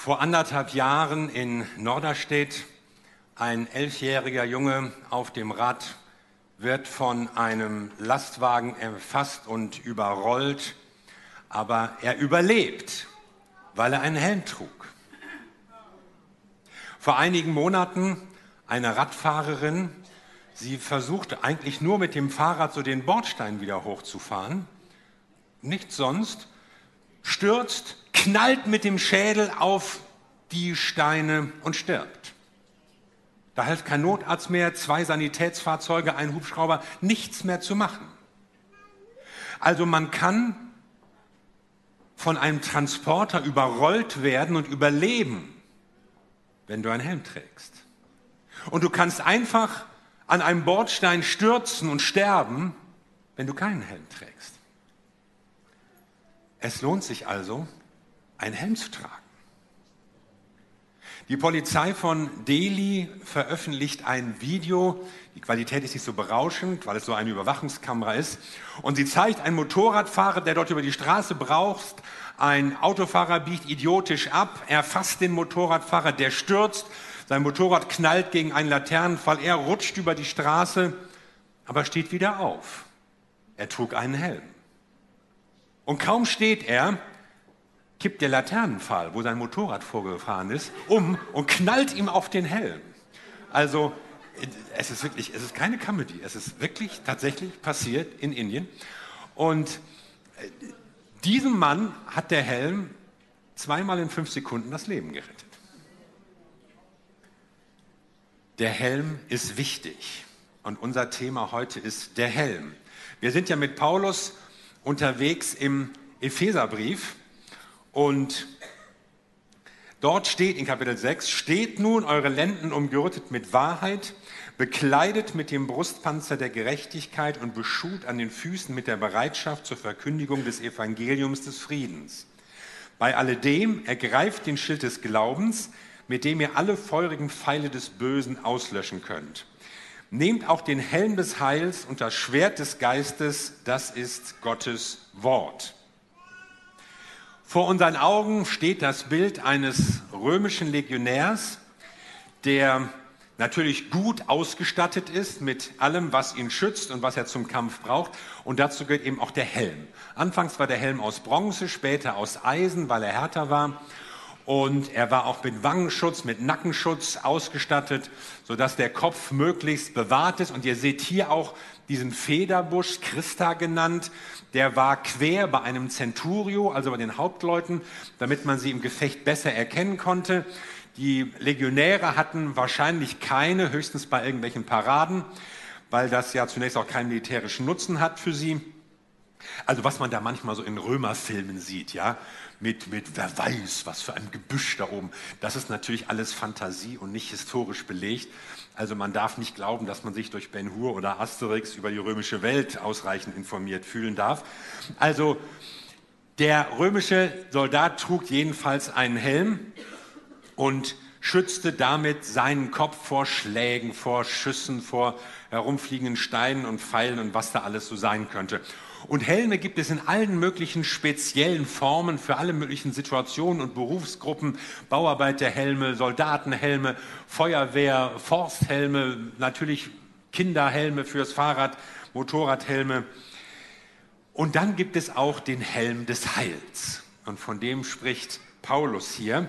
Vor anderthalb Jahren in Norderstedt ein elfjähriger Junge auf dem Rad wird von einem Lastwagen erfasst und überrollt, aber er überlebt, weil er einen Helm trug. Vor einigen Monaten eine Radfahrerin, sie versuchte eigentlich nur mit dem Fahrrad so den Bordstein wieder hochzufahren, nichts sonst, stürzt, knallt mit dem Schädel auf die Steine und stirbt. Da hilft kein Notarzt mehr, zwei Sanitätsfahrzeuge, ein Hubschrauber, nichts mehr zu machen. Also man kann von einem Transporter überrollt werden und überleben, wenn du einen Helm trägst. Und du kannst einfach an einem Bordstein stürzen und sterben, wenn du keinen Helm trägst. Es lohnt sich also, einen Helm zu tragen. Die Polizei von Delhi veröffentlicht ein Video. Die Qualität ist nicht so berauschend, weil es so eine Überwachungskamera ist. Und sie zeigt einen Motorradfahrer, der dort über die Straße braucht. Ein Autofahrer biegt idiotisch ab. Er fasst den Motorradfahrer, der stürzt. Sein Motorrad knallt gegen einen Laternenfall. Er rutscht über die Straße, aber steht wieder auf. Er trug einen Helm. Und kaum steht er, kippt der Laternenpfahl, wo sein Motorrad vorgefahren ist, um und knallt ihm auf den Helm. Also es ist wirklich, es ist keine Comedy, es ist wirklich tatsächlich passiert in Indien. Und äh, diesem Mann hat der Helm zweimal in fünf Sekunden das Leben gerettet. Der Helm ist wichtig und unser Thema heute ist der Helm. Wir sind ja mit Paulus unterwegs im Epheserbrief und dort steht in Kapitel 6, steht nun eure Lenden umgürtet mit Wahrheit, bekleidet mit dem Brustpanzer der Gerechtigkeit und beschut an den Füßen mit der Bereitschaft zur Verkündigung des Evangeliums des Friedens. Bei alledem ergreift den Schild des Glaubens, mit dem ihr alle feurigen Pfeile des Bösen auslöschen könnt. Nehmt auch den Helm des Heils und das Schwert des Geistes, das ist Gottes Wort. Vor unseren Augen steht das Bild eines römischen Legionärs, der natürlich gut ausgestattet ist mit allem, was ihn schützt und was er zum Kampf braucht. Und dazu gehört eben auch der Helm. Anfangs war der Helm aus Bronze, später aus Eisen, weil er härter war. Und er war auch mit Wangenschutz, mit Nackenschutz ausgestattet, sodass der Kopf möglichst bewahrt ist. Und ihr seht hier auch diesen Federbusch, Christa genannt, der war quer bei einem Centurio, also bei den Hauptleuten, damit man sie im Gefecht besser erkennen konnte. Die Legionäre hatten wahrscheinlich keine, höchstens bei irgendwelchen Paraden, weil das ja zunächst auch keinen militärischen Nutzen hat für sie. Also was man da manchmal so in Römerfilmen sieht, ja, mit, mit wer weiß, was für ein Gebüsch da oben. Das ist natürlich alles Fantasie und nicht historisch belegt. Also man darf nicht glauben, dass man sich durch Ben Hur oder Asterix über die römische Welt ausreichend informiert fühlen darf. Also der römische Soldat trug jedenfalls einen Helm und schützte damit seinen Kopf vor Schlägen, vor Schüssen, vor herumfliegenden Steinen und Pfeilen und was da alles so sein könnte. Und Helme gibt es in allen möglichen speziellen Formen für alle möglichen Situationen und Berufsgruppen. Bauarbeiterhelme, Soldatenhelme, Feuerwehr, Forsthelme, natürlich Kinderhelme fürs Fahrrad, Motorradhelme. Und dann gibt es auch den Helm des Heils. Und von dem spricht Paulus hier.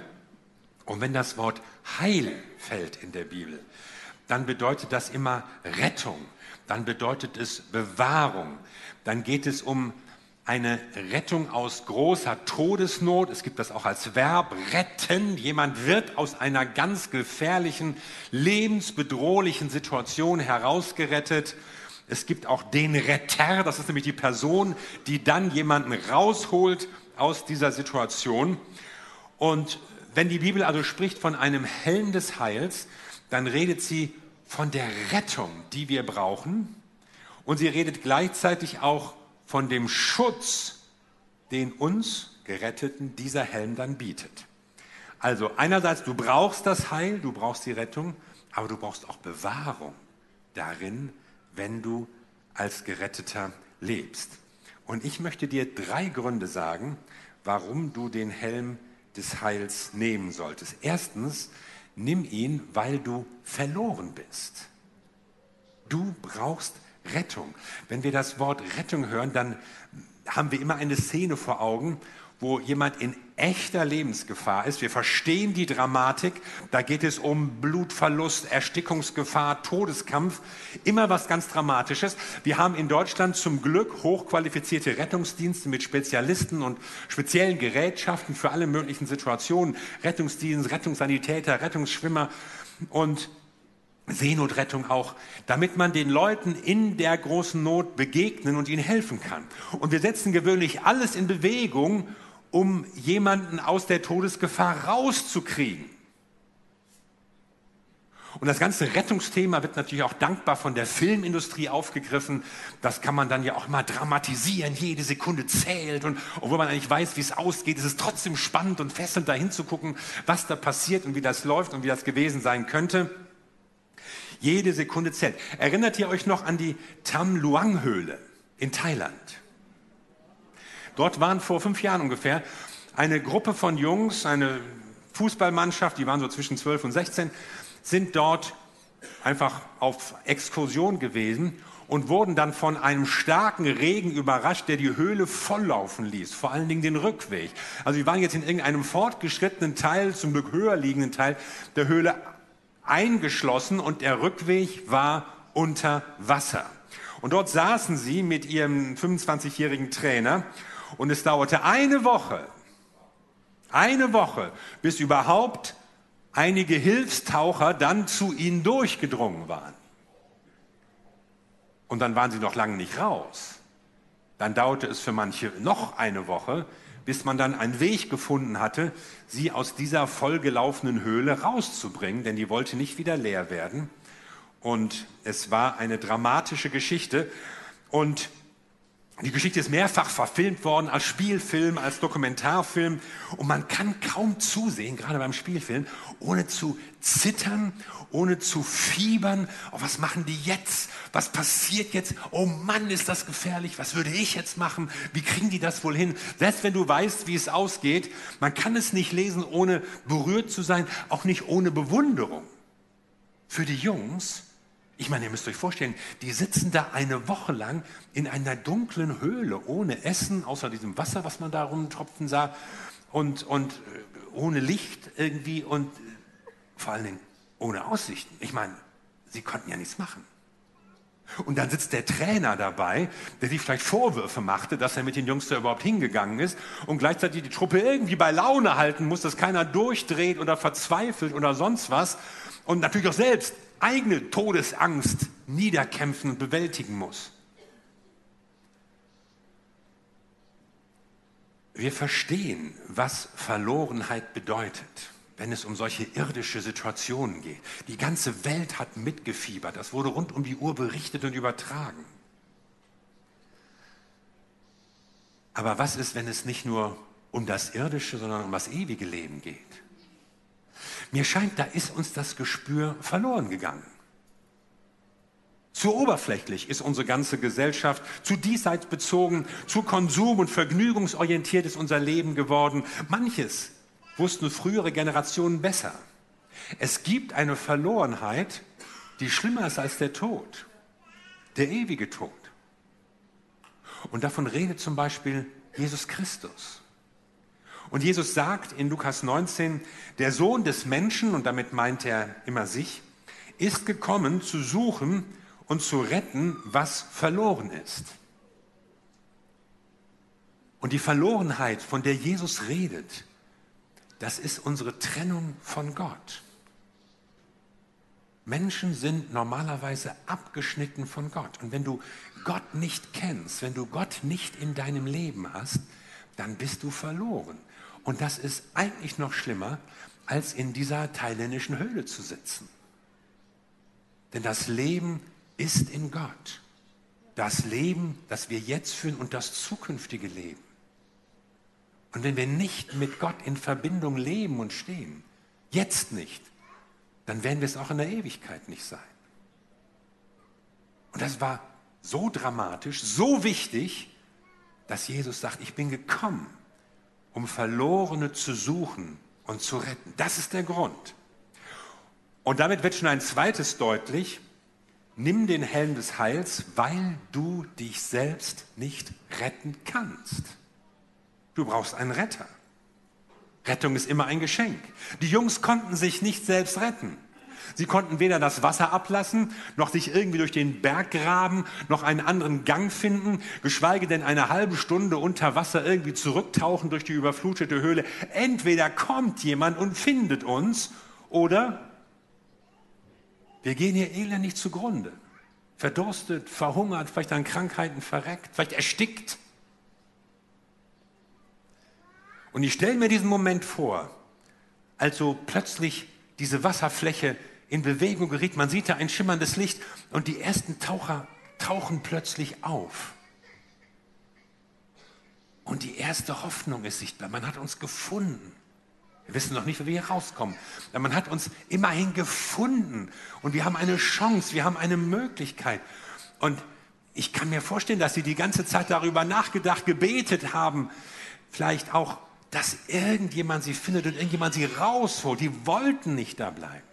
Und wenn das Wort Heil fällt in der Bibel, dann bedeutet das immer Rettung, dann bedeutet es Bewahrung, dann geht es um eine Rettung aus großer Todesnot. Es gibt das auch als Verb, retten. Jemand wird aus einer ganz gefährlichen, lebensbedrohlichen Situation herausgerettet. Es gibt auch den Retter, das ist nämlich die Person, die dann jemanden rausholt aus dieser Situation. Und wenn die Bibel also spricht von einem Helm des Heils, dann redet sie von der Rettung, die wir brauchen und sie redet gleichzeitig auch von dem Schutz, den uns Geretteten dieser Helm dann bietet. Also einerseits, du brauchst das Heil, du brauchst die Rettung, aber du brauchst auch Bewahrung darin, wenn du als Geretteter lebst. Und ich möchte dir drei Gründe sagen, warum du den Helm des Heils nehmen solltest. Erstens, nimm ihn, weil du verloren bist. Du brauchst Rettung. Wenn wir das Wort Rettung hören, dann haben wir immer eine Szene vor Augen, wo jemand in echter Lebensgefahr ist. Wir verstehen die Dramatik. Da geht es um Blutverlust, Erstickungsgefahr, Todeskampf. Immer was ganz Dramatisches. Wir haben in Deutschland zum Glück hochqualifizierte Rettungsdienste mit Spezialisten und speziellen Gerätschaften für alle möglichen Situationen. Rettungsdienst, Rettungssanitäter, Rettungsschwimmer und Seenotrettung auch, damit man den Leuten in der großen Not begegnen und ihnen helfen kann. Und wir setzen gewöhnlich alles in Bewegung, um jemanden aus der Todesgefahr rauszukriegen. Und das ganze Rettungsthema wird natürlich auch dankbar von der Filmindustrie aufgegriffen. Das kann man dann ja auch mal dramatisieren. Jede Sekunde zählt. Und obwohl man eigentlich weiß, wie es ausgeht, ist es trotzdem spannend und fesselnd dahin zu gucken, was da passiert und wie das läuft und wie das gewesen sein könnte. Jede Sekunde zählt. Erinnert ihr euch noch an die Tam Luang Höhle in Thailand? Dort waren vor fünf Jahren ungefähr eine Gruppe von Jungs, eine Fußballmannschaft, die waren so zwischen 12 und 16, sind dort einfach auf Exkursion gewesen und wurden dann von einem starken Regen überrascht, der die Höhle volllaufen ließ, vor allen Dingen den Rückweg. Also wir waren jetzt in irgendeinem fortgeschrittenen Teil, zum Glück höher liegenden Teil der Höhle eingeschlossen und der Rückweg war unter Wasser. Und dort saßen sie mit ihrem 25-jährigen Trainer und es dauerte eine Woche, eine Woche, bis überhaupt einige Hilfstaucher dann zu ihnen durchgedrungen waren. Und dann waren sie noch lange nicht raus. Dann dauerte es für manche noch eine Woche, bis man dann einen Weg gefunden hatte, sie aus dieser vollgelaufenen Höhle rauszubringen, denn die wollte nicht wieder leer werden. Und es war eine dramatische Geschichte. Und die Geschichte ist mehrfach verfilmt worden als Spielfilm, als Dokumentarfilm und man kann kaum zusehen, gerade beim Spielfilm, ohne zu zittern, ohne zu fiebern. Oh, was machen die jetzt? Was passiert jetzt? Oh Mann, ist das gefährlich? Was würde ich jetzt machen? Wie kriegen die das wohl hin? Selbst wenn du weißt, wie es ausgeht, man kann es nicht lesen, ohne berührt zu sein, auch nicht ohne Bewunderung. Für die Jungs, ich meine, ihr müsst euch vorstellen, die sitzen da eine Woche lang in einer dunklen Höhle, ohne Essen, außer diesem Wasser, was man da rumtropfen sah, und, und äh, ohne Licht irgendwie und äh, vor allen Dingen ohne Aussichten. Ich meine, sie konnten ja nichts machen. Und dann sitzt der Trainer dabei, der sich vielleicht Vorwürfe machte, dass er mit den Jungs da überhaupt hingegangen ist und gleichzeitig die Truppe irgendwie bei Laune halten muss, dass keiner durchdreht oder verzweifelt oder sonst was und natürlich auch selbst eigene Todesangst niederkämpfen und bewältigen muss. Wir verstehen, was Verlorenheit bedeutet, wenn es um solche irdische Situationen geht. Die ganze Welt hat mitgefiebert. Das wurde rund um die Uhr berichtet und übertragen. Aber was ist, wenn es nicht nur um das irdische, sondern um das ewige Leben geht? Mir scheint, da ist uns das Gespür verloren gegangen. Zu oberflächlich ist unsere ganze Gesellschaft, zu diesseits bezogen, zu konsum- und vergnügungsorientiert ist unser Leben geworden. Manches wussten frühere Generationen besser. Es gibt eine Verlorenheit, die schlimmer ist als der Tod, der ewige Tod. Und davon redet zum Beispiel Jesus Christus. Und Jesus sagt in Lukas 19, der Sohn des Menschen, und damit meint er immer sich, ist gekommen zu suchen und zu retten, was verloren ist. Und die Verlorenheit, von der Jesus redet, das ist unsere Trennung von Gott. Menschen sind normalerweise abgeschnitten von Gott. Und wenn du Gott nicht kennst, wenn du Gott nicht in deinem Leben hast, dann bist du verloren. Und das ist eigentlich noch schlimmer, als in dieser thailändischen Höhle zu sitzen. Denn das Leben ist in Gott. Das Leben, das wir jetzt führen und das zukünftige Leben. Und wenn wir nicht mit Gott in Verbindung leben und stehen, jetzt nicht, dann werden wir es auch in der Ewigkeit nicht sein. Und das war so dramatisch, so wichtig, dass Jesus sagt, ich bin gekommen, um Verlorene zu suchen und zu retten. Das ist der Grund. Und damit wird schon ein zweites deutlich. Nimm den Helm des Heils, weil du dich selbst nicht retten kannst. Du brauchst einen Retter. Rettung ist immer ein Geschenk. Die Jungs konnten sich nicht selbst retten. Sie konnten weder das Wasser ablassen, noch sich irgendwie durch den Berg graben, noch einen anderen Gang finden, geschweige denn eine halbe Stunde unter Wasser irgendwie zurücktauchen durch die überflutete Höhle. Entweder kommt jemand und findet uns, oder wir gehen hier elendig zugrunde. Verdurstet, verhungert, vielleicht an Krankheiten verreckt, vielleicht erstickt. Und ich stelle mir diesen Moment vor, als so plötzlich diese Wasserfläche in Bewegung geriet. Man sieht da ein schimmerndes Licht und die ersten Taucher tauchen plötzlich auf. Und die erste Hoffnung ist sichtbar. Man hat uns gefunden. Wir wissen noch nicht, wie wir hier rauskommen. Aber man hat uns immerhin gefunden. Und wir haben eine Chance, wir haben eine Möglichkeit. Und ich kann mir vorstellen, dass sie die ganze Zeit darüber nachgedacht, gebetet haben. Vielleicht auch, dass irgendjemand sie findet und irgendjemand sie rausholt. Die wollten nicht da bleiben.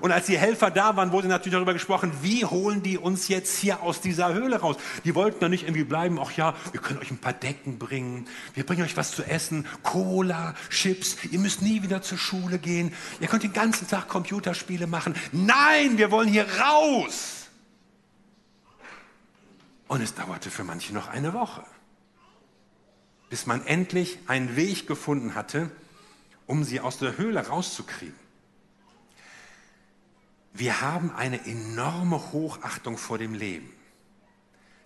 Und als die Helfer da waren, wurde natürlich darüber gesprochen, wie holen die uns jetzt hier aus dieser Höhle raus? Die wollten da nicht irgendwie bleiben, ach ja, wir können euch ein paar Decken bringen, wir bringen euch was zu essen, Cola, Chips, ihr müsst nie wieder zur Schule gehen, ihr könnt den ganzen Tag Computerspiele machen. Nein, wir wollen hier raus! Und es dauerte für manche noch eine Woche, bis man endlich einen Weg gefunden hatte, um sie aus der Höhle rauszukriegen wir haben eine enorme Hochachtung vor dem Leben.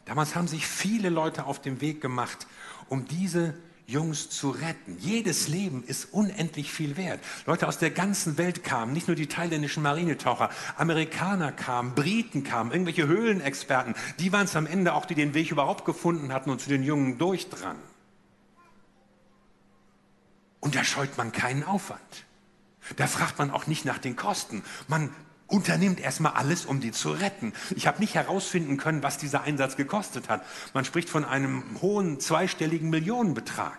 Damals haben sich viele Leute auf den Weg gemacht, um diese Jungs zu retten. Jedes Leben ist unendlich viel wert. Leute aus der ganzen Welt kamen, nicht nur die thailändischen Marinetaucher, Amerikaner kamen, Briten kamen, irgendwelche Höhlenexperten. Die waren es am Ende auch, die den Weg überhaupt gefunden hatten und zu den Jungen durchdrangen. Und da scheut man keinen Aufwand. Da fragt man auch nicht nach den Kosten. Man unternimmt erstmal alles, um die zu retten. Ich habe nicht herausfinden können, was dieser Einsatz gekostet hat. Man spricht von einem hohen zweistelligen Millionenbetrag.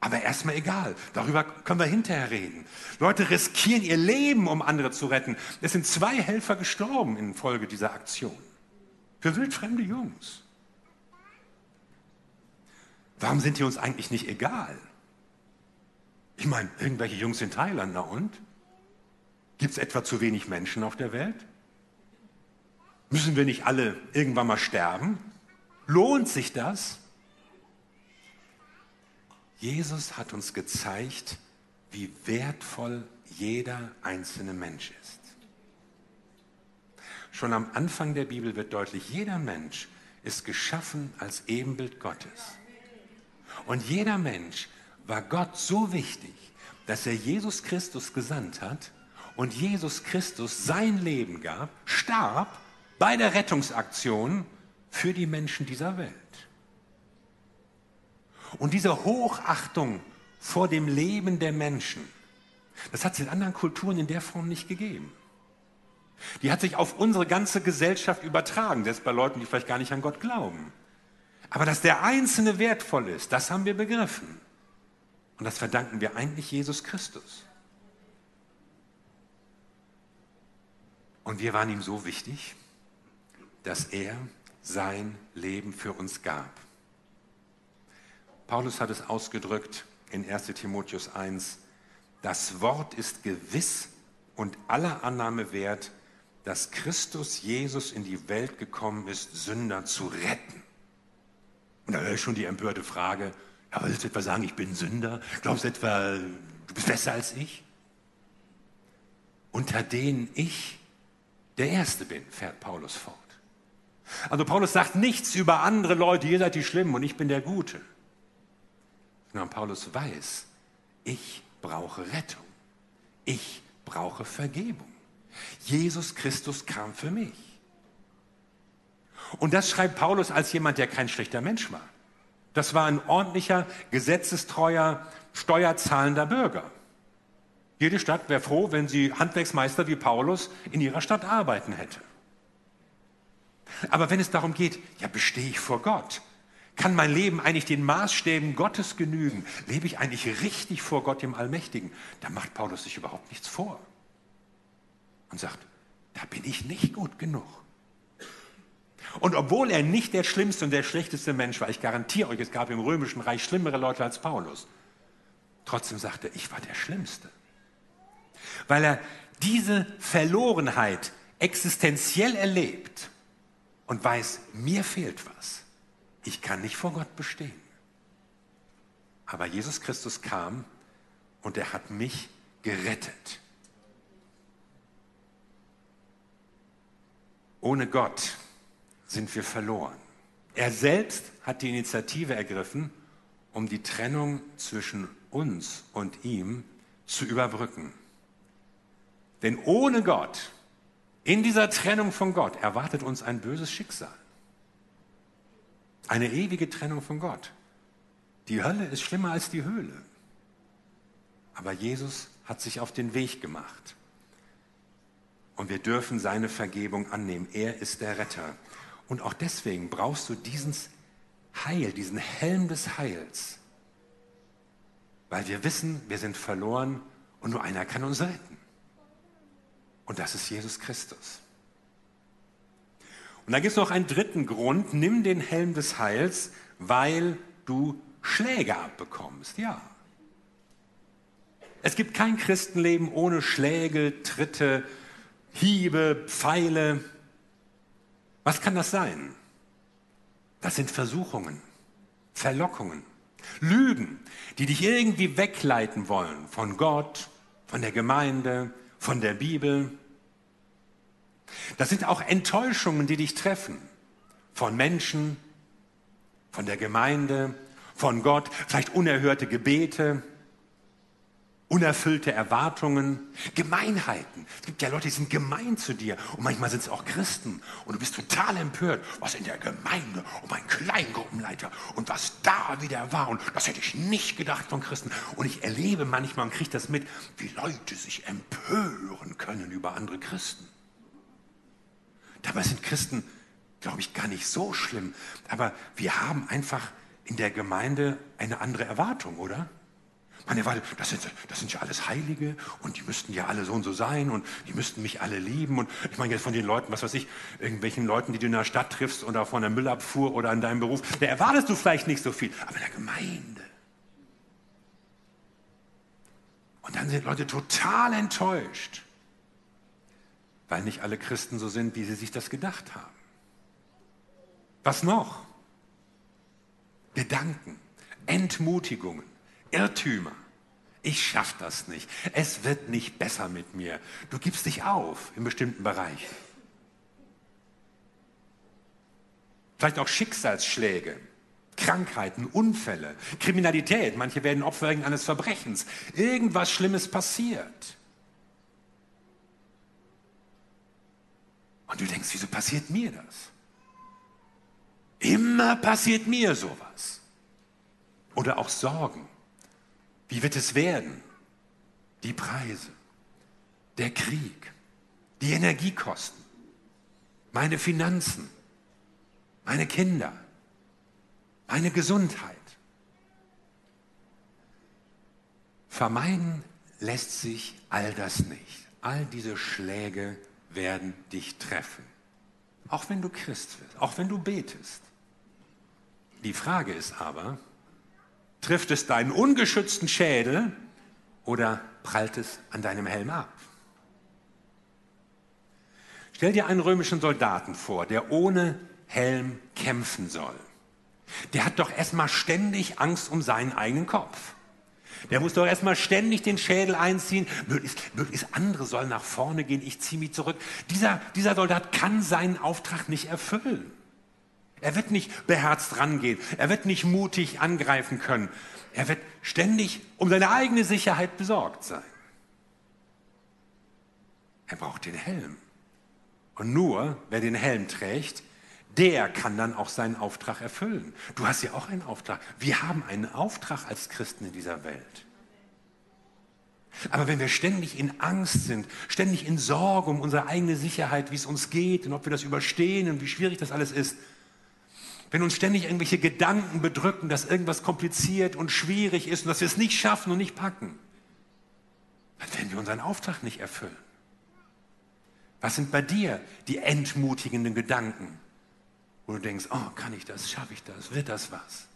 Aber erstmal egal, darüber können wir hinterher reden. Leute riskieren ihr Leben, um andere zu retten. Es sind zwei Helfer gestorben infolge dieser Aktion. Für wildfremde Jungs. Warum sind die uns eigentlich nicht egal? Ich meine, irgendwelche Jungs in Thailand, na und? Gibt es etwa zu wenig Menschen auf der Welt? Müssen wir nicht alle irgendwann mal sterben? Lohnt sich das? Jesus hat uns gezeigt, wie wertvoll jeder einzelne Mensch ist. Schon am Anfang der Bibel wird deutlich, jeder Mensch ist geschaffen als Ebenbild Gottes. Und jeder Mensch war Gott so wichtig, dass er Jesus Christus gesandt hat, und Jesus Christus sein Leben gab, starb bei der Rettungsaktion für die Menschen dieser Welt. Und diese Hochachtung vor dem Leben der Menschen, das hat es in anderen Kulturen in der Form nicht gegeben. Die hat sich auf unsere ganze Gesellschaft übertragen, selbst bei Leuten, die vielleicht gar nicht an Gott glauben. Aber dass der Einzelne wertvoll ist, das haben wir begriffen. Und das verdanken wir eigentlich Jesus Christus. Und wir waren ihm so wichtig, dass er sein Leben für uns gab. Paulus hat es ausgedrückt in 1 Timotheus 1, das Wort ist gewiss und aller Annahme wert, dass Christus Jesus in die Welt gekommen ist, Sünder zu retten. Und da höre ich schon die empörte Frage, ja, willst du etwa sagen, ich bin Sünder? Glaubst du etwa, du bist besser als ich? Unter denen ich der Erste bin, fährt Paulus fort. Also Paulus sagt nichts über andere Leute, ihr seid die Schlimmen und ich bin der Gute. Sondern Paulus weiß, ich brauche Rettung. Ich brauche Vergebung. Jesus Christus kam für mich. Und das schreibt Paulus als jemand, der kein schlechter Mensch war. Das war ein ordentlicher, gesetzestreuer, steuerzahlender Bürger. Jede Stadt wäre froh, wenn sie Handwerksmeister wie Paulus in ihrer Stadt arbeiten hätte. Aber wenn es darum geht, ja, bestehe ich vor Gott? Kann mein Leben eigentlich den Maßstäben Gottes genügen? Lebe ich eigentlich richtig vor Gott dem Allmächtigen? Da macht Paulus sich überhaupt nichts vor und sagt, da bin ich nicht gut genug. Und obwohl er nicht der schlimmste und der schlechteste Mensch war, ich garantiere euch, es gab im römischen Reich schlimmere Leute als Paulus, trotzdem sagte er, ich war der Schlimmste. Weil er diese Verlorenheit existenziell erlebt und weiß, mir fehlt was. Ich kann nicht vor Gott bestehen. Aber Jesus Christus kam und er hat mich gerettet. Ohne Gott sind wir verloren. Er selbst hat die Initiative ergriffen, um die Trennung zwischen uns und ihm zu überbrücken. Denn ohne Gott, in dieser Trennung von Gott, erwartet uns ein böses Schicksal. Eine ewige Trennung von Gott. Die Hölle ist schlimmer als die Höhle. Aber Jesus hat sich auf den Weg gemacht. Und wir dürfen seine Vergebung annehmen. Er ist der Retter. Und auch deswegen brauchst du dieses Heil, diesen Helm des Heils. Weil wir wissen, wir sind verloren und nur einer kann uns retten. Und das ist Jesus Christus. Und da gibt es noch einen dritten Grund. Nimm den Helm des Heils, weil du Schläge abbekommst. Ja. Es gibt kein Christenleben ohne Schläge, Tritte, Hiebe, Pfeile. Was kann das sein? Das sind Versuchungen, Verlockungen, Lügen, die dich irgendwie wegleiten wollen von Gott, von der Gemeinde, von der Bibel. Das sind auch Enttäuschungen, die dich treffen von Menschen, von der Gemeinde, von Gott, vielleicht unerhörte Gebete, unerfüllte Erwartungen, Gemeinheiten. Es gibt ja Leute, die sind gemein zu dir und manchmal sind es auch Christen und du bist total empört, was in der Gemeinde und mein Kleingruppenleiter und was da wieder war und das hätte ich nicht gedacht von Christen. Und ich erlebe manchmal und kriege das mit, wie Leute sich empören können über andere Christen. Dabei sind Christen, glaube ich, gar nicht so schlimm, aber wir haben einfach in der Gemeinde eine andere Erwartung, oder? Man erwartet, das sind, das sind ja alles Heilige und die müssten ja alle so und so sein und die müssten mich alle lieben. Und ich meine jetzt von den Leuten, was weiß ich, irgendwelchen Leuten, die du in der Stadt triffst oder von der Müllabfuhr oder in deinem Beruf, da erwartest du vielleicht nicht so viel, aber in der Gemeinde. Und dann sind Leute total enttäuscht, weil nicht alle Christen so sind, wie sie sich das gedacht haben. Was noch? Gedanken, Entmutigungen Irrtümer. Ich schaffe das nicht. Es wird nicht besser mit mir. Du gibst dich auf in bestimmten Bereichen. Vielleicht auch Schicksalsschläge, Krankheiten, Unfälle, Kriminalität. Manche werden Opfer eines Verbrechens. Irgendwas Schlimmes passiert. Und du denkst, wieso passiert mir das? Immer passiert mir sowas. Oder auch Sorgen. Wie wird es werden? Die Preise, der Krieg, die Energiekosten, meine Finanzen, meine Kinder, meine Gesundheit. Vermeiden lässt sich all das nicht. All diese Schläge werden dich treffen. Auch wenn du Christ bist, auch wenn du betest. Die Frage ist aber, Trifft es deinen ungeschützten Schädel oder prallt es an deinem Helm ab? Stell dir einen römischen Soldaten vor, der ohne Helm kämpfen soll. Der hat doch erstmal ständig Angst um seinen eigenen Kopf. Der muss doch erstmal ständig den Schädel einziehen. Möglichst, möglichst andere sollen nach vorne gehen, ich ziehe mich zurück. Dieser, dieser Soldat kann seinen Auftrag nicht erfüllen. Er wird nicht beherzt rangehen. Er wird nicht mutig angreifen können. Er wird ständig um seine eigene Sicherheit besorgt sein. Er braucht den Helm. Und nur wer den Helm trägt, der kann dann auch seinen Auftrag erfüllen. Du hast ja auch einen Auftrag. Wir haben einen Auftrag als Christen in dieser Welt. Aber wenn wir ständig in Angst sind, ständig in Sorge um unsere eigene Sicherheit, wie es uns geht und ob wir das überstehen und wie schwierig das alles ist, wenn uns ständig irgendwelche Gedanken bedrücken, dass irgendwas kompliziert und schwierig ist und dass wir es nicht schaffen und nicht packen, dann werden wir unseren Auftrag nicht erfüllen. Was sind bei dir die entmutigenden Gedanken, wo du denkst, oh, kann ich das, schaffe ich das, wird das was?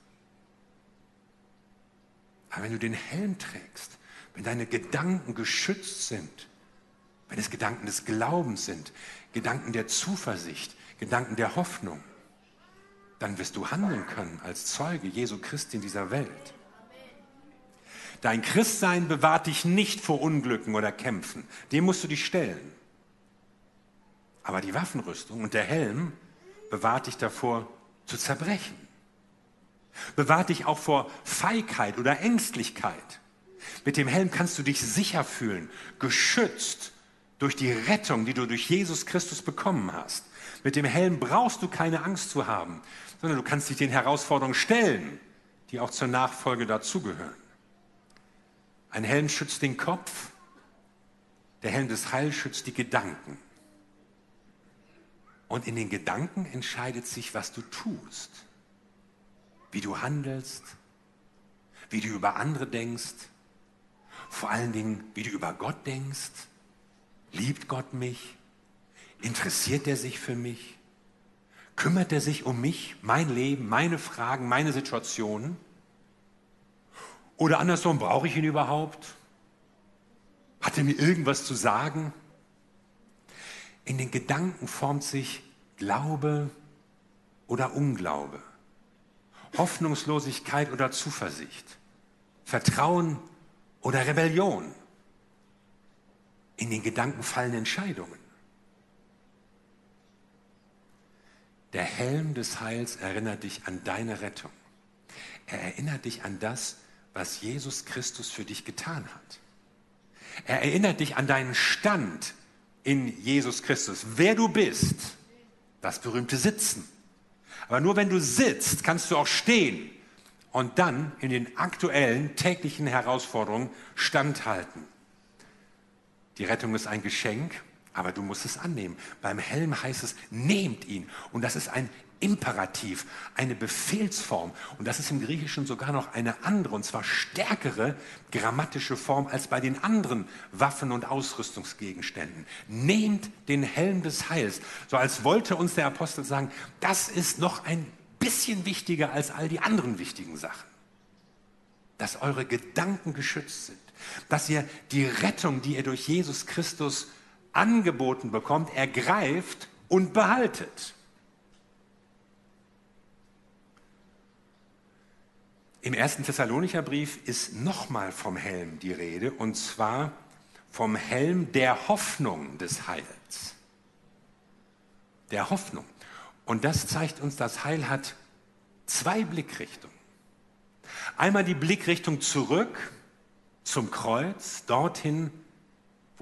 Aber wenn du den Helm trägst, wenn deine Gedanken geschützt sind, wenn es Gedanken des Glaubens sind, Gedanken der Zuversicht, Gedanken der Hoffnung, dann wirst du handeln können als Zeuge Jesu Christi in dieser Welt. Dein Christsein bewahrt dich nicht vor Unglücken oder Kämpfen. Dem musst du dich stellen. Aber die Waffenrüstung und der Helm bewahrt dich davor zu zerbrechen. Bewahrt dich auch vor Feigheit oder Ängstlichkeit. Mit dem Helm kannst du dich sicher fühlen, geschützt durch die Rettung, die du durch Jesus Christus bekommen hast. Mit dem Helm brauchst du keine Angst zu haben, sondern du kannst dich den Herausforderungen stellen, die auch zur Nachfolge dazugehören. Ein Helm schützt den Kopf, der Helm des Heils schützt die Gedanken. Und in den Gedanken entscheidet sich, was du tust, wie du handelst, wie du über andere denkst, vor allen Dingen, wie du über Gott denkst. Liebt Gott mich? Interessiert er sich für mich? Kümmert er sich um mich, mein Leben, meine Fragen, meine Situationen? Oder andersrum, brauche ich ihn überhaupt? Hat er mir irgendwas zu sagen? In den Gedanken formt sich Glaube oder Unglaube, Hoffnungslosigkeit oder Zuversicht, Vertrauen oder Rebellion. In den Gedanken fallen Entscheidungen. Der Helm des Heils erinnert dich an deine Rettung. Er erinnert dich an das, was Jesus Christus für dich getan hat. Er erinnert dich an deinen Stand in Jesus Christus, wer du bist, das berühmte Sitzen. Aber nur wenn du sitzt, kannst du auch stehen und dann in den aktuellen täglichen Herausforderungen standhalten. Die Rettung ist ein Geschenk, aber du musst es annehmen. Beim Helm heißt es, nehmt ihn. Und das ist ein Imperativ, eine Befehlsform. Und das ist im Griechischen sogar noch eine andere, und zwar stärkere grammatische Form als bei den anderen Waffen- und Ausrüstungsgegenständen. Nehmt den Helm des Heils. So als wollte uns der Apostel sagen, das ist noch ein bisschen wichtiger als all die anderen wichtigen Sachen. Dass eure Gedanken geschützt sind. Dass ihr die Rettung, die ihr durch Jesus Christus angeboten bekommt, ergreift und behaltet. Im ersten Thessalonicher Brief ist nochmal vom Helm die Rede, und zwar vom Helm der Hoffnung des Heils. Der Hoffnung. Und das zeigt uns, das Heil hat zwei Blickrichtungen. Einmal die Blickrichtung zurück zum Kreuz, dorthin,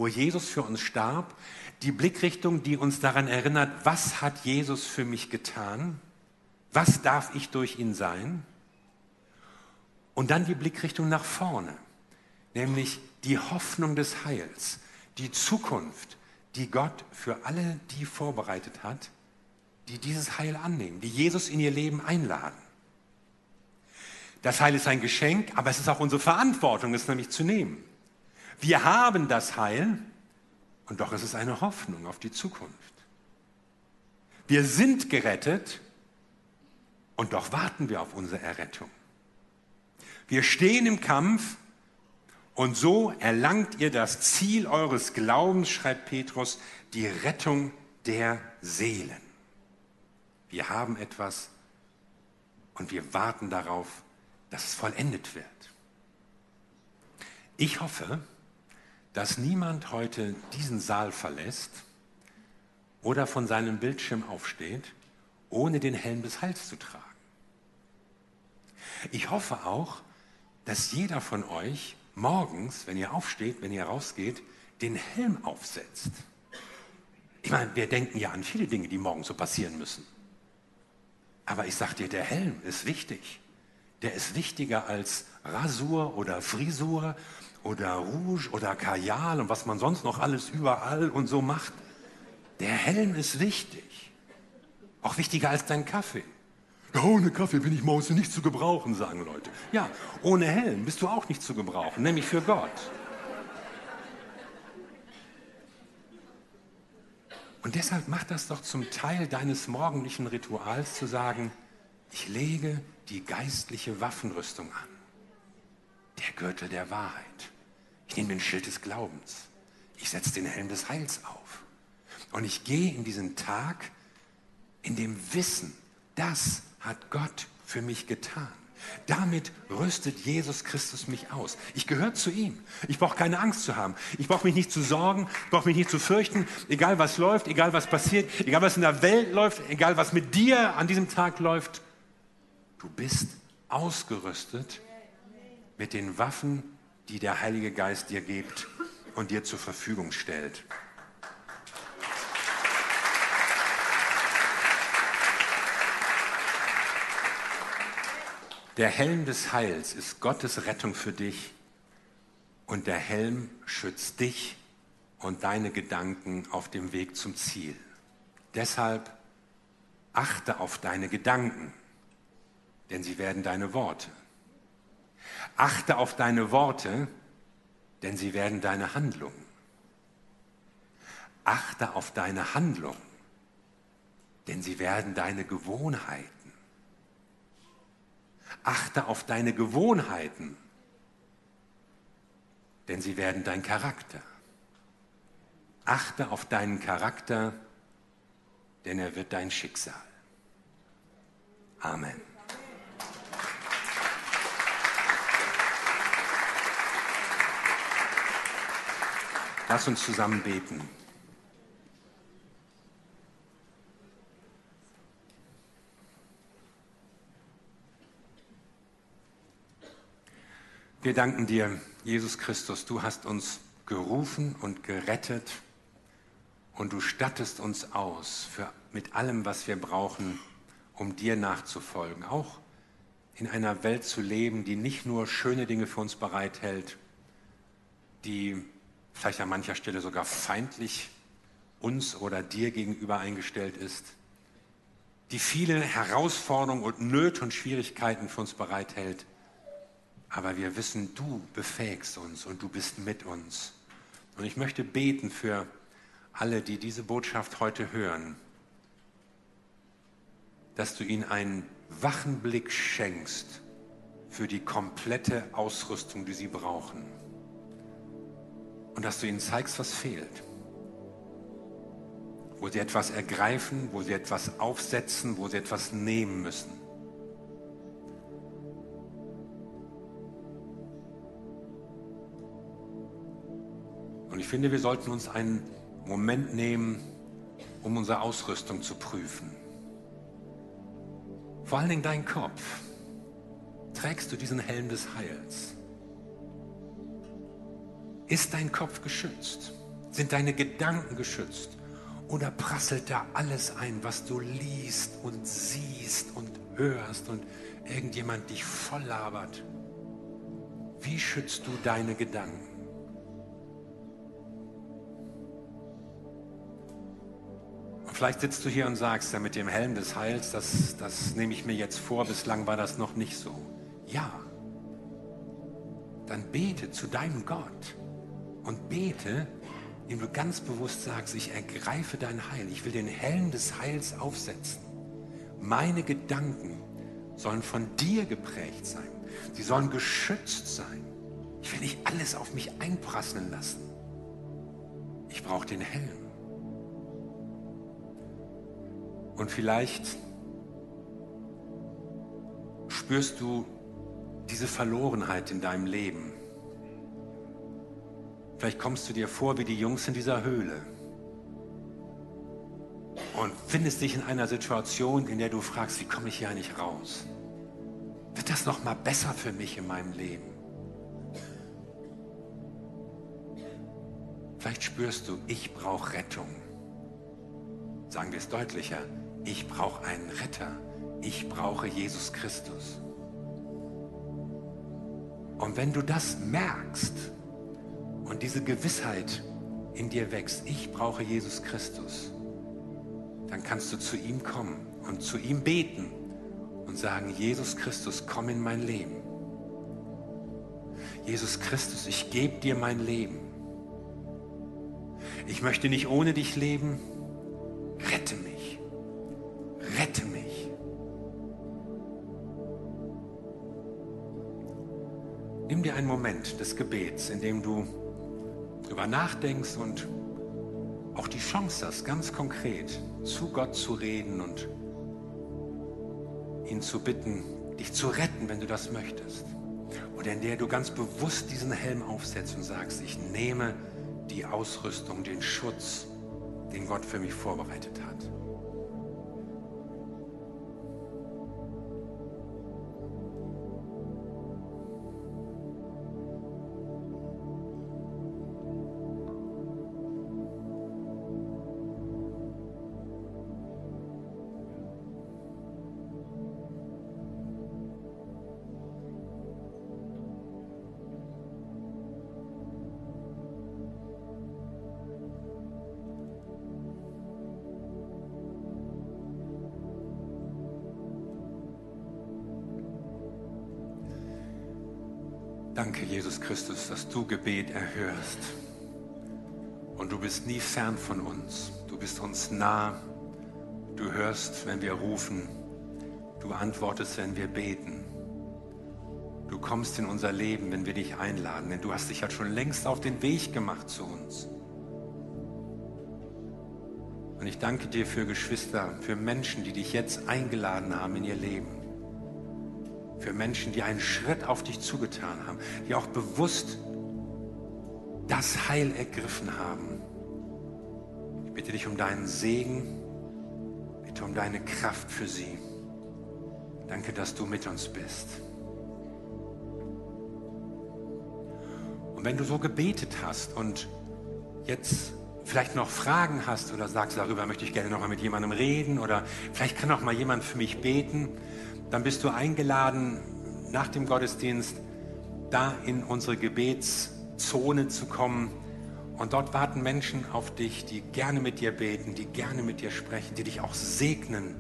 wo Jesus für uns starb. Die Blickrichtung, die uns daran erinnert, was hat Jesus für mich getan? Was darf ich durch ihn sein? Und dann die Blickrichtung nach vorne, nämlich die Hoffnung des Heils, die Zukunft, die Gott für alle die vorbereitet hat, die dieses Heil annehmen, die Jesus in ihr Leben einladen. Das Heil ist ein Geschenk, aber es ist auch unsere Verantwortung, es nämlich zu nehmen. Wir haben das Heil und doch ist es eine Hoffnung auf die Zukunft. Wir sind gerettet und doch warten wir auf unsere Errettung. Wir stehen im Kampf und so erlangt ihr das Ziel eures Glaubens, schreibt Petrus, die Rettung der Seelen. Wir haben etwas und wir warten darauf, dass es vollendet wird. Ich hoffe, dass niemand heute diesen Saal verlässt oder von seinem Bildschirm aufsteht, ohne den Helm des Heils zu tragen. Ich hoffe auch, dass jeder von euch morgens, wenn ihr aufsteht, wenn ihr rausgeht, den Helm aufsetzt. Ich meine, wir denken ja an viele Dinge, die morgens so passieren müssen. Aber ich sage dir, der Helm ist wichtig. Der ist wichtiger als Rasur oder Frisur oder Rouge oder Kajal und was man sonst noch alles überall und so macht. Der Helm ist wichtig. Auch wichtiger als dein Kaffee. Ohne Kaffee bin ich morgens nicht zu gebrauchen, sagen Leute. Ja, ohne Helm bist du auch nicht zu gebrauchen, nämlich für Gott. Und deshalb mach das doch zum Teil deines morgendlichen Rituals zu sagen, ich lege die geistliche Waffenrüstung an. Der Gürtel der Wahrheit. Ich nehme den Schild des Glaubens. Ich setze den Helm des Heils auf. Und ich gehe in diesen Tag in dem Wissen, das hat Gott für mich getan. Damit rüstet Jesus Christus mich aus. Ich gehöre zu ihm. Ich brauche keine Angst zu haben. Ich brauche mich nicht zu sorgen, ich brauche mich nicht zu fürchten, egal was läuft, egal was passiert, egal was in der Welt läuft, egal was mit dir an diesem Tag läuft. Du bist ausgerüstet mit den Waffen, die der Heilige Geist dir gibt und dir zur Verfügung stellt. Der Helm des Heils ist Gottes Rettung für dich und der Helm schützt dich und deine Gedanken auf dem Weg zum Ziel. Deshalb achte auf deine Gedanken, denn sie werden deine Worte. Achte auf deine Worte, denn sie werden deine Handlungen. Achte auf deine Handlungen, denn sie werden deine Gewohnheiten. Achte auf deine Gewohnheiten, denn sie werden dein Charakter. Achte auf deinen Charakter, denn er wird dein Schicksal. Amen. Lass uns zusammen beten. Wir danken dir, Jesus Christus, du hast uns gerufen und gerettet und du stattest uns aus für, mit allem, was wir brauchen, um dir nachzufolgen. Auch in einer Welt zu leben, die nicht nur schöne Dinge für uns bereithält, die vielleicht an mancher Stelle sogar feindlich uns oder dir gegenüber eingestellt ist, die viele Herausforderungen und Nöte und Schwierigkeiten für uns bereithält, aber wir wissen, du befähigst uns und du bist mit uns. Und ich möchte beten für alle, die diese Botschaft heute hören, dass du ihnen einen wachen Blick schenkst für die komplette Ausrüstung, die sie brauchen. Und dass du ihnen zeigst, was fehlt. Wo sie etwas ergreifen, wo sie etwas aufsetzen, wo sie etwas nehmen müssen. Und ich finde, wir sollten uns einen Moment nehmen, um unsere Ausrüstung zu prüfen. Vor allen Dingen dein Kopf. Trägst du diesen Helm des Heils? Ist dein Kopf geschützt? Sind deine Gedanken geschützt? Oder prasselt da alles ein, was du liest und siehst und hörst und irgendjemand dich voll labert? Wie schützt du deine Gedanken? Vielleicht sitzt du hier und sagst, ja, mit dem Helm des Heils, das, das nehme ich mir jetzt vor, bislang war das noch nicht so. Ja, dann bete zu deinem Gott und bete, indem du ganz bewusst sagst, ich ergreife dein Heil, ich will den Helm des Heils aufsetzen. Meine Gedanken sollen von dir geprägt sein, sie sollen geschützt sein. Ich will nicht alles auf mich einprasseln lassen. Ich brauche den Helm. Und vielleicht spürst du diese Verlorenheit in deinem Leben. Vielleicht kommst du dir vor wie die Jungs in dieser Höhle und findest dich in einer Situation, in der du fragst, wie komme ich hier eigentlich raus? Wird das noch mal besser für mich in meinem Leben? Vielleicht spürst du, ich brauche Rettung. Sagen wir es deutlicher, ich brauche einen Retter. Ich brauche Jesus Christus. Und wenn du das merkst und diese Gewissheit in dir wächst, ich brauche Jesus Christus, dann kannst du zu ihm kommen und zu ihm beten und sagen, Jesus Christus, komm in mein Leben. Jesus Christus, ich gebe dir mein Leben. Ich möchte nicht ohne dich leben. Rette mich. Rette mich. Nimm dir einen Moment des Gebets, in dem du darüber nachdenkst und auch die Chance hast, ganz konkret zu Gott zu reden und ihn zu bitten, dich zu retten, wenn du das möchtest. Oder in der du ganz bewusst diesen Helm aufsetzt und sagst, ich nehme die Ausrüstung, den Schutz, den Gott für mich vorbereitet hat. Danke, Jesus Christus, dass du Gebet erhörst. Und du bist nie fern von uns. Du bist uns nah. Du hörst, wenn wir rufen. Du antwortest, wenn wir beten. Du kommst in unser Leben, wenn wir dich einladen, denn du hast dich ja schon längst auf den Weg gemacht zu uns. Und ich danke dir für Geschwister, für Menschen, die dich jetzt eingeladen haben in ihr Leben für Menschen, die einen Schritt auf dich zugetan haben, die auch bewusst das Heil ergriffen haben. Ich bitte dich um deinen Segen, bitte um deine Kraft für sie. Danke, dass du mit uns bist. Und wenn du so gebetet hast und jetzt vielleicht noch Fragen hast oder sagst, darüber möchte ich gerne noch mal mit jemandem reden oder vielleicht kann auch mal jemand für mich beten, dann bist du eingeladen, nach dem Gottesdienst da in unsere Gebetszone zu kommen. Und dort warten Menschen auf dich, die gerne mit dir beten, die gerne mit dir sprechen, die dich auch segnen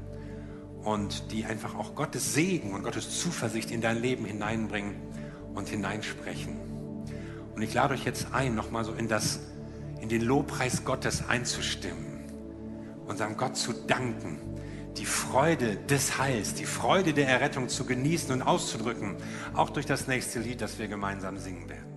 und die einfach auch Gottes Segen und Gottes Zuversicht in dein Leben hineinbringen und hineinsprechen. Und ich lade euch jetzt ein, nochmal so in, das, in den Lobpreis Gottes einzustimmen, unserem Gott zu danken die Freude des Heils, die Freude der Errettung zu genießen und auszudrücken, auch durch das nächste Lied, das wir gemeinsam singen werden.